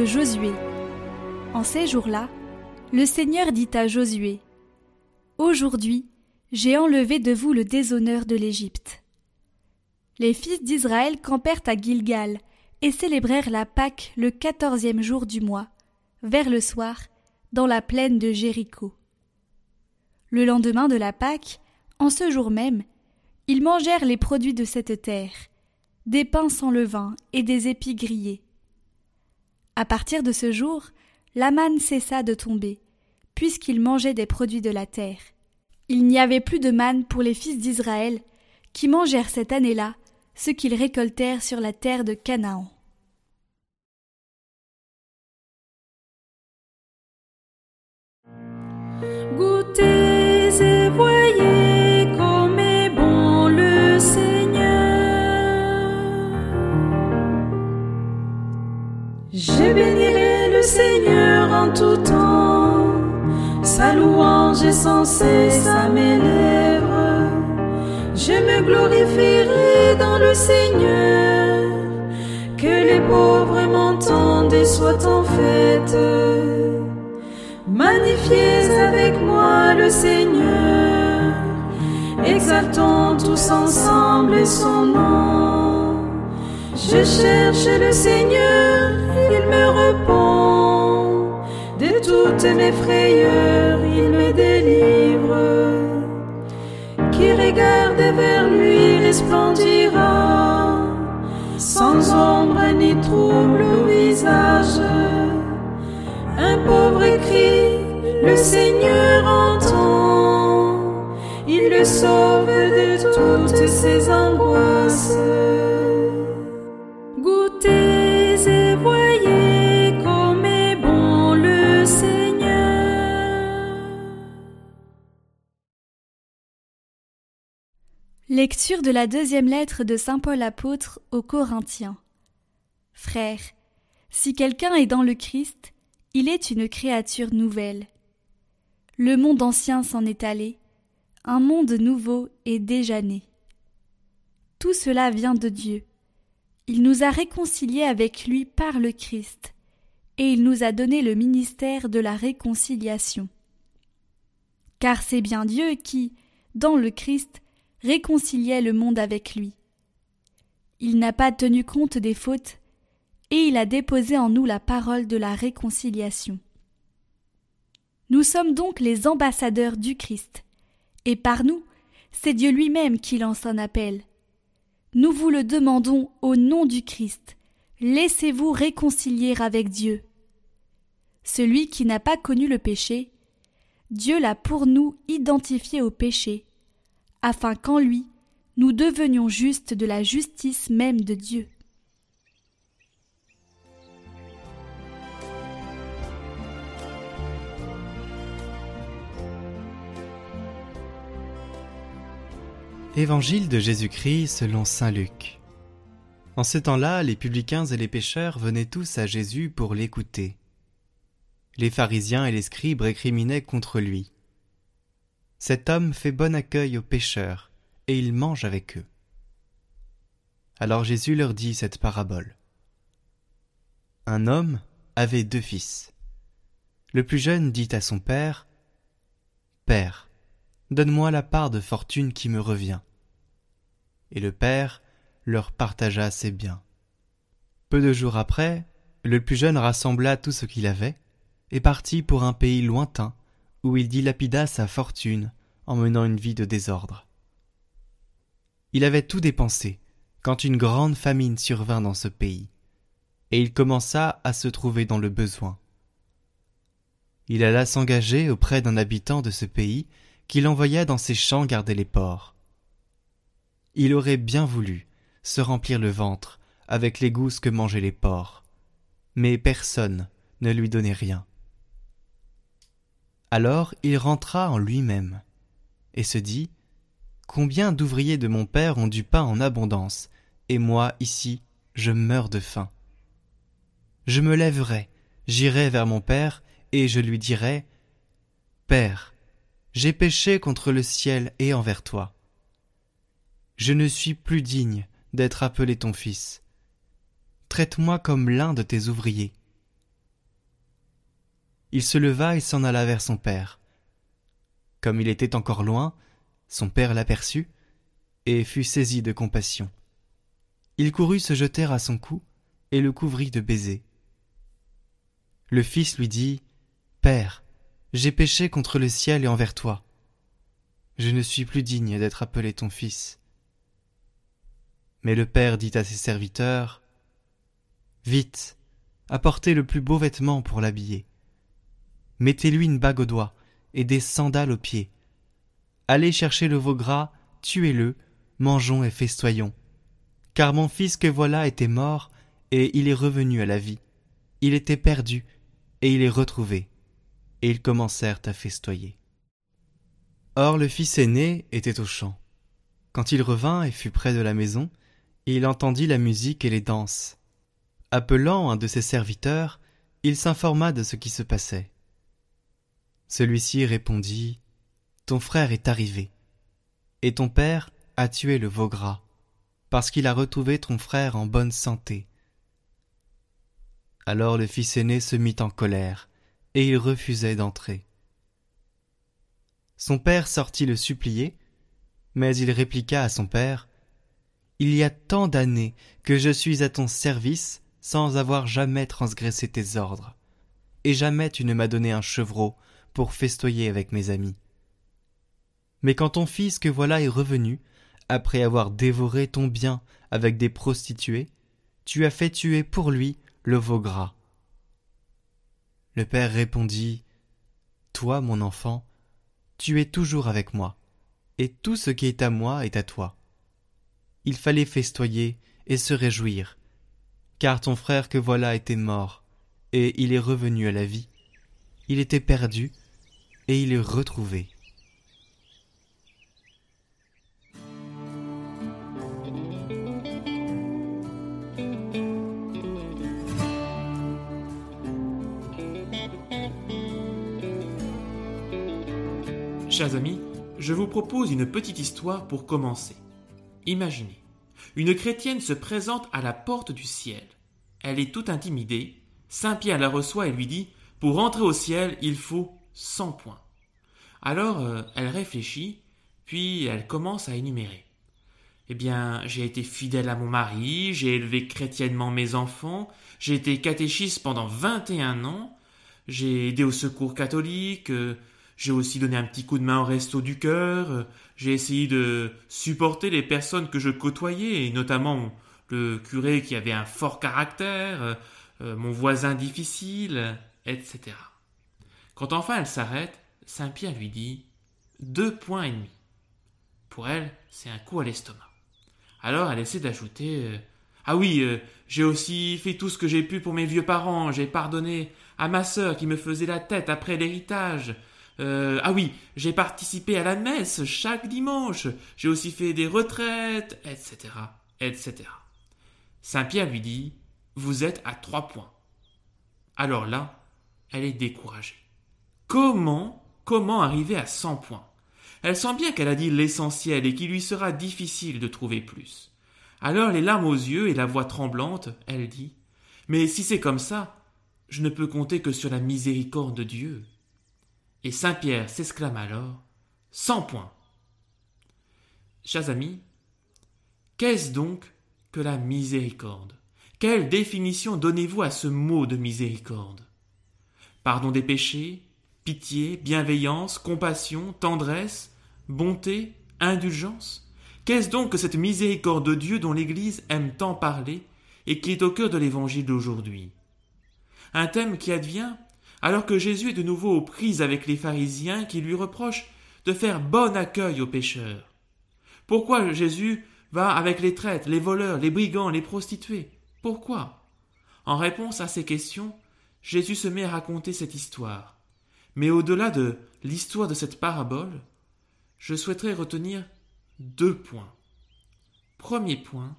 Josué. En ces jours-là, le Seigneur dit à Josué Aujourd'hui, j'ai enlevé de vous le déshonneur de l'Égypte. Les fils d'Israël campèrent à Gilgal et célébrèrent la Pâque le quatorzième jour du mois, vers le soir, dans la plaine de Jéricho. Le lendemain de la Pâque, en ce jour même, ils mangèrent les produits de cette terre, des pains sans levain et des épis grillés. À partir de ce jour, la manne cessa de tomber, puisqu'ils mangeaient des produits de la terre. Il n'y avait plus de manne pour les fils d'Israël, qui mangèrent cette année-là ce qu'ils récoltèrent sur la terre de Canaan. Tout temps. Sa louange est sans cesse à mes lèvres. Je me glorifierai dans le Seigneur. Que les pauvres m'entendent et soient en fête. Magnifiez avec moi le Seigneur, exaltons tous ensemble son nom. Je cherche le Seigneur, il me répond. Toutes mes frayeurs, il me délivre. Qui regarde vers lui resplendira, sans ombre ni trouble au visage. Un pauvre cri, le Seigneur entend, il le sauve de toutes ses angoisses. Goûtez et voyez Lecture de la deuxième lettre de Saint Paul apôtre aux Corinthiens. Frères, si quelqu'un est dans le Christ, il est une créature nouvelle. Le monde ancien s'en est allé, un monde nouveau est déjà né. Tout cela vient de Dieu. Il nous a réconciliés avec lui par le Christ, et il nous a donné le ministère de la réconciliation. Car c'est bien Dieu qui, dans le Christ, réconciliait le monde avec lui. Il n'a pas tenu compte des fautes, et il a déposé en nous la parole de la réconciliation. Nous sommes donc les ambassadeurs du Christ, et par nous, c'est Dieu lui-même qui lance un appel. Nous vous le demandons au nom du Christ, laissez-vous réconcilier avec Dieu. Celui qui n'a pas connu le péché, Dieu l'a pour nous identifié au péché, afin qu'en lui nous devenions justes de la justice même de Dieu. Évangile de Jésus-Christ selon Saint Luc. En ce temps-là, les publicains et les pécheurs venaient tous à Jésus pour l'écouter. Les pharisiens et les scribes récriminaient contre lui. Cet homme fait bon accueil aux pécheurs, et il mange avec eux. Alors Jésus leur dit cette parabole. Un homme avait deux fils. Le plus jeune dit à son père Père, Donne-moi la part de fortune qui me revient. Et le père leur partagea ses biens. Peu de jours après, le plus jeune rassembla tout ce qu'il avait, et partit pour un pays lointain, où il dilapida sa fortune en menant une vie de désordre. Il avait tout dépensé, quand une grande famine survint dans ce pays, et il commença à se trouver dans le besoin. Il alla s'engager auprès d'un habitant de ce pays qu'il envoya dans ses champs garder les porcs. Il aurait bien voulu se remplir le ventre avec les gousses que mangeaient les porcs, mais personne ne lui donnait rien. Alors il rentra en lui-même, et se dit Combien d'ouvriers de mon père ont du pain en abondance, et moi, ici, je meurs de faim. Je me lèverai, j'irai vers mon père, et je lui dirai Père, j'ai péché contre le ciel et envers toi. Je ne suis plus digne d'être appelé ton fils. traite-moi comme l'un de tes ouvriers. Il se leva et s'en alla vers son père. Comme il était encore loin, son père l'aperçut et fut saisi de compassion. Il courut se jeter à son cou et le couvrit de baisers. Le fils lui dit Père, j'ai péché contre le ciel et envers toi. Je ne suis plus digne d'être appelé ton fils. Mais le père dit à ses serviteurs Vite, apportez le plus beau vêtement pour l'habiller. Mettez-lui une bague au doigt et des sandales aux pieds. Allez chercher le veau gras, tuez-le, mangeons et festoyons. Car mon fils que voilà était mort, et il est revenu à la vie. Il était perdu, et il est retrouvé. Et ils commencèrent à festoyer. Or le fils aîné était au champ. Quand il revint et fut près de la maison, il entendit la musique et les danses. Appelant un de ses serviteurs, il s'informa de ce qui se passait. Celui-ci répondit ton frère est arrivé, et ton père a tué le veau gras, parce qu'il a retrouvé ton frère en bonne santé. Alors le fils aîné se mit en colère, et il refusait d'entrer. Son père sortit le supplier, mais il répliqua à son père Il y a tant d'années que je suis à ton service sans avoir jamais transgressé tes ordres, et jamais tu ne m'as donné un chevreau pour festoyer avec mes amis. Mais quand ton fils que voilà est revenu, après avoir dévoré ton bien avec des prostituées, tu as fait tuer pour lui le veau gras. Le père répondit Toi, mon enfant, tu es toujours avec moi, et tout ce qui est à moi est à toi. Il fallait festoyer et se réjouir, car ton frère que voilà était mort, et il est revenu à la vie. Il était perdu, et il est retrouvé. Chers amis, je vous propose une petite histoire pour commencer. Imaginez, une chrétienne se présente à la porte du ciel. Elle est toute intimidée. Saint Pierre la reçoit et lui dit Pour entrer au ciel, il faut 100 points. Alors euh, elle réfléchit, puis elle commence à énumérer. Eh bien, j'ai été fidèle à mon mari, j'ai élevé chrétiennement mes enfants, j'ai été catéchiste pendant 21 ans, j'ai aidé au secours catholique, euh, j'ai aussi donné un petit coup de main au resto du cœur. Euh, j'ai essayé de supporter les personnes que je côtoyais, et notamment le curé qui avait un fort caractère, mon voisin difficile, etc. Quand enfin elle s'arrête, Saint-Pierre lui dit deux points et demi. Pour elle, c'est un coup à l'estomac. Alors elle essaie d'ajouter Ah oui, j'ai aussi fait tout ce que j'ai pu pour mes vieux parents, j'ai pardonné à ma sœur qui me faisait la tête après l'héritage, euh, ah oui, j'ai participé à la messe chaque dimanche. J'ai aussi fait des retraites, etc., etc. Saint Pierre lui dit Vous êtes à trois points. Alors là, elle est découragée. Comment, comment arriver à cent points Elle sent bien qu'elle a dit l'essentiel et qu'il lui sera difficile de trouver plus. Alors, les larmes aux yeux et la voix tremblante, elle dit Mais si c'est comme ça, je ne peux compter que sur la miséricorde de Dieu. Et Saint Pierre s'exclame alors Cent points. Chers amis, qu'est-ce donc que la miséricorde? Quelle définition donnez-vous à ce mot de miséricorde? Pardon des péchés, pitié, bienveillance, compassion, tendresse, bonté, indulgence Qu'est-ce donc que cette miséricorde de Dieu dont l'Église aime tant parler et qui est au cœur de l'Évangile d'aujourd'hui? Un thème qui advient alors que Jésus est de nouveau aux prises avec les pharisiens qui lui reprochent de faire bon accueil aux pécheurs. Pourquoi Jésus va avec les traîtres, les voleurs, les brigands, les prostituées? Pourquoi? En réponse à ces questions, Jésus se met à raconter cette histoire. Mais au-delà de l'histoire de cette parabole, je souhaiterais retenir deux points. Premier point,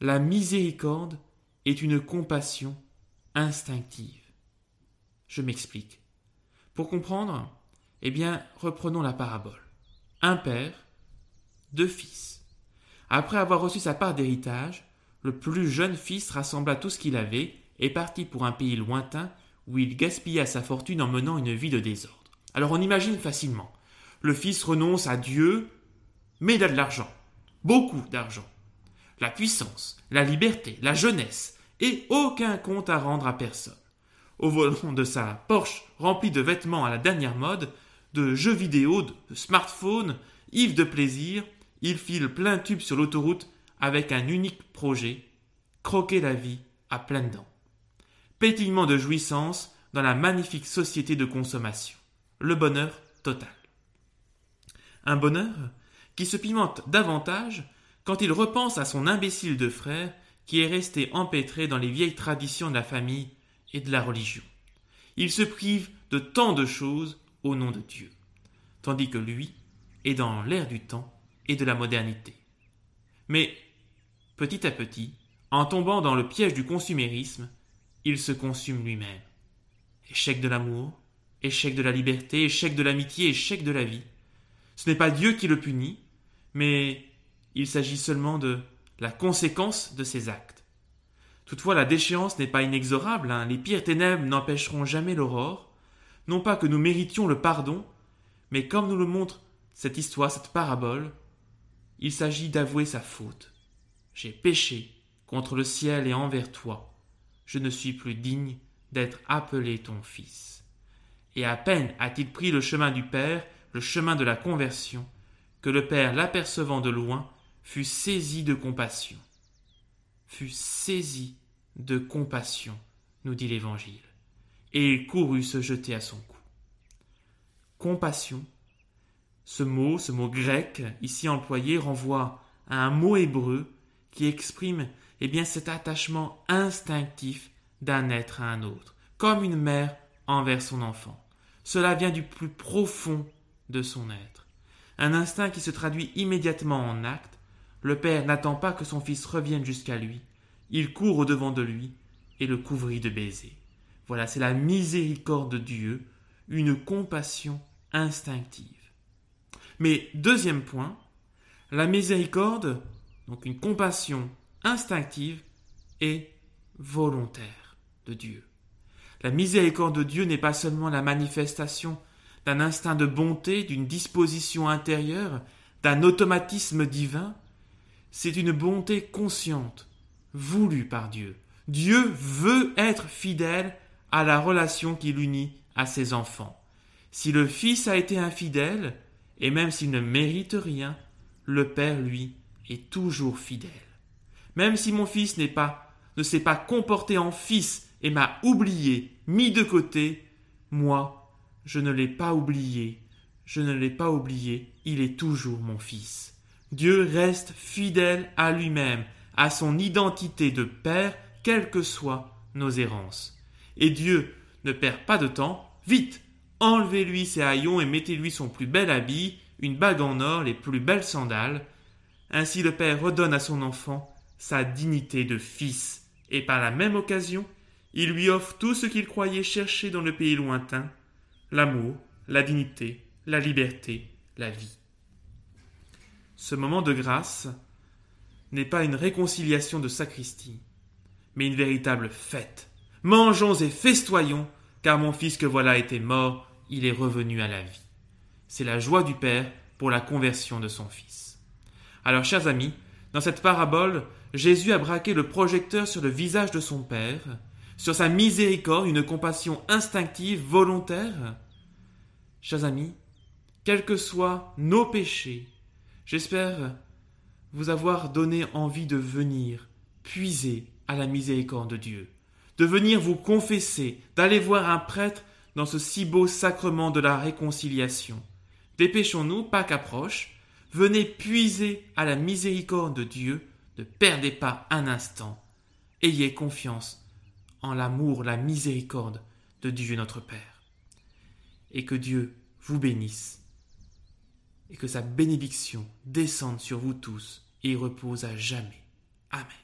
la miséricorde est une compassion instinctive. Je m'explique. Pour comprendre, eh bien, reprenons la parabole. Un père, deux fils. Après avoir reçu sa part d'héritage, le plus jeune fils rassembla tout ce qu'il avait et partit pour un pays lointain où il gaspilla sa fortune en menant une vie de désordre. Alors on imagine facilement. Le fils renonce à Dieu, mais il a de l'argent. Beaucoup d'argent. La puissance, la liberté, la jeunesse, et aucun compte à rendre à personne. Au volant de sa Porsche remplie de vêtements à la dernière mode, de jeux vidéo, de smartphones, ivre de plaisir, il file plein tube sur l'autoroute avec un unique projet croquer la vie à pleines dents. Pétillement de jouissance dans la magnifique société de consommation. Le bonheur total. Un bonheur qui se pimente davantage quand il repense à son imbécile de frère qui est resté empêtré dans les vieilles traditions de la famille et de la religion. Il se prive de tant de choses au nom de Dieu, tandis que lui est dans l'air du temps et de la modernité. Mais, petit à petit, en tombant dans le piège du consumérisme, il se consume lui-même. Échec de l'amour, échec de la liberté, échec de l'amitié, échec de la vie. Ce n'est pas Dieu qui le punit, mais il s'agit seulement de la conséquence de ses actes. Toutefois, la déchéance n'est pas inexorable, hein. les pires ténèbres n'empêcheront jamais l'aurore, non pas que nous méritions le pardon, mais comme nous le montre cette histoire, cette parabole, il s'agit d'avouer sa faute. J'ai péché contre le ciel et envers toi. Je ne suis plus digne d'être appelé ton fils. Et à peine a-t-il pris le chemin du Père, le chemin de la conversion, que le Père, l'apercevant de loin, fut saisi de compassion. Fut saisi de compassion, nous dit l'Évangile, et il courut se jeter à son cou. Compassion, ce mot, ce mot grec ici employé, renvoie à un mot hébreu qui exprime eh bien, cet attachement instinctif d'un être à un autre, comme une mère envers son enfant. Cela vient du plus profond de son être. Un instinct qui se traduit immédiatement en acte. Le père n'attend pas que son fils revienne jusqu'à lui. Il court au devant de lui et le couvrit de baisers. Voilà, c'est la miséricorde de Dieu, une compassion instinctive. Mais deuxième point, la miséricorde, donc une compassion instinctive, est volontaire de Dieu. La miséricorde de Dieu n'est pas seulement la manifestation d'un instinct de bonté, d'une disposition intérieure, d'un automatisme divin, c'est une bonté consciente, voulue par Dieu. Dieu veut être fidèle à la relation qui l'unit à ses enfants. Si le Fils a été infidèle, et même s'il ne mérite rien, le Père, lui, est toujours fidèle. Même si mon fils n'est pas, ne s'est pas comporté en fils et m'a oublié, mis de côté, moi, je ne l'ai pas oublié, je ne l'ai pas oublié, il est toujours mon fils. Dieu reste fidèle à lui-même, à son identité de Père, quelles que soient nos errances. Et Dieu ne perd pas de temps, vite, enlevez-lui ses haillons et mettez-lui son plus bel habit, une bague en or, les plus belles sandales. Ainsi le Père redonne à son enfant sa dignité de fils, et par la même occasion, il lui offre tout ce qu'il croyait chercher dans le pays lointain, l'amour, la dignité, la liberté, la vie. Ce moment de grâce n'est pas une réconciliation de sacristie, mais une véritable fête. Mangeons et festoyons, car mon fils que voilà était mort, il est revenu à la vie. C'est la joie du Père pour la conversion de son fils. Alors, chers amis, dans cette parabole, Jésus a braqué le projecteur sur le visage de son Père, sur sa miséricorde, une compassion instinctive, volontaire. Chers amis, quels que soient nos péchés, j'espère vous avoir donné envie de venir puiser à la miséricorde de Dieu, de venir vous confesser, d'aller voir un prêtre dans ce si beau sacrement de la réconciliation. Dépêchons-nous, Pâques approche, venez puiser à la miséricorde de Dieu, ne perdez pas un instant, ayez confiance en l'amour, la miséricorde de Dieu notre Père. Et que Dieu vous bénisse, et que sa bénédiction descende sur vous tous et repose à jamais. Amen.